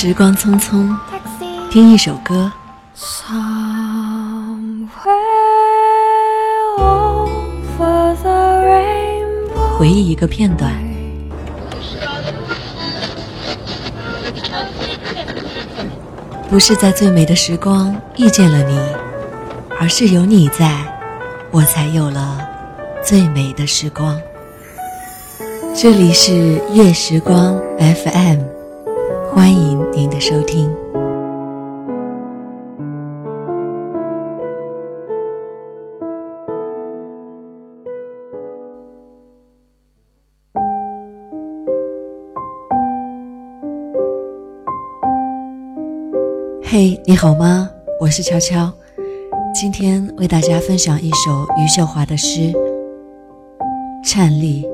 时光匆匆，听一首歌，回忆一个片段。不是在最美的时光遇见了你，而是有你在，我才有了最美的时光。这里是月时光 FM，欢迎您的收听。嘿，你好吗？我是悄悄，今天为大家分享一首余秀华的诗《颤栗》。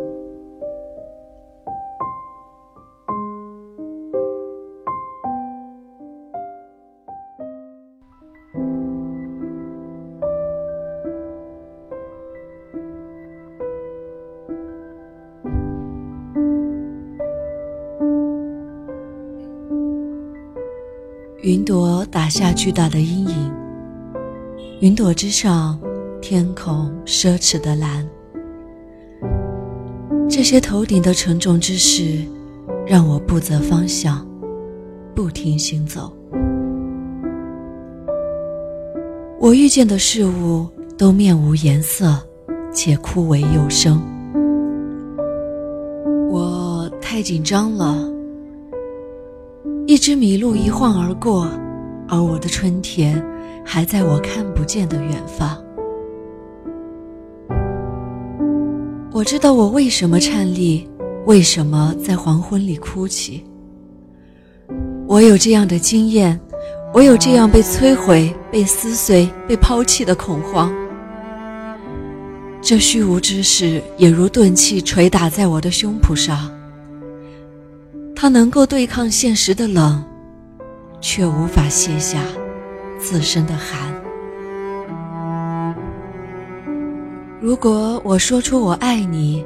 云朵打下巨大的阴影，云朵之上，天空奢侈的蓝。这些头顶的沉重之事，让我不择方向，不停行走。我遇见的事物都面无颜色，且枯萎又生。我太紧张了。一只麋鹿一晃而过，而我的春天还在我看不见的远方。我知道我为什么颤栗，为什么在黄昏里哭泣。我有这样的经验，我有这样被摧毁、被撕碎、被抛弃的恐慌。这虚无之事也如钝器捶打在我的胸脯上。他能够对抗现实的冷，却无法卸下自身的寒。如果我说出我爱你，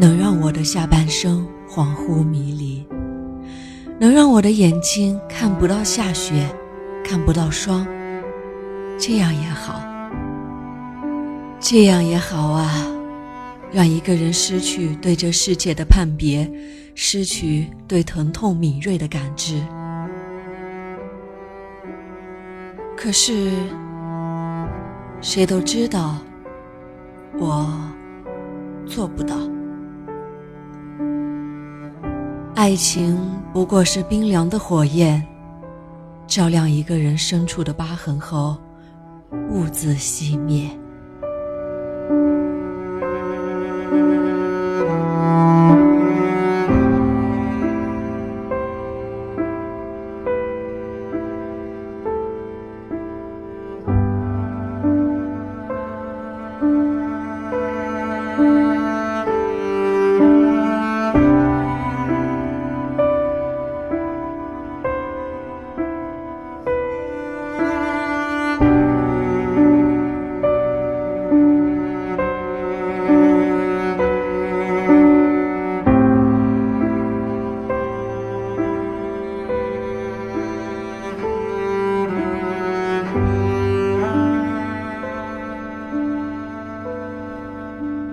能让我的下半生恍惚迷离，能让我的眼睛看不到下雪，看不到霜，这样也好，这样也好啊。让一个人失去对这世界的判别，失去对疼痛敏锐的感知。可是，谁都知道，我做不到。爱情不过是冰凉的火焰，照亮一个人深处的疤痕后，兀自熄灭。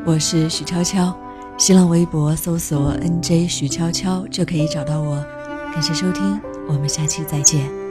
我是许悄悄，新浪微博搜索 “nj 许悄悄”就可以找到我。感谢收听，我们下期再见。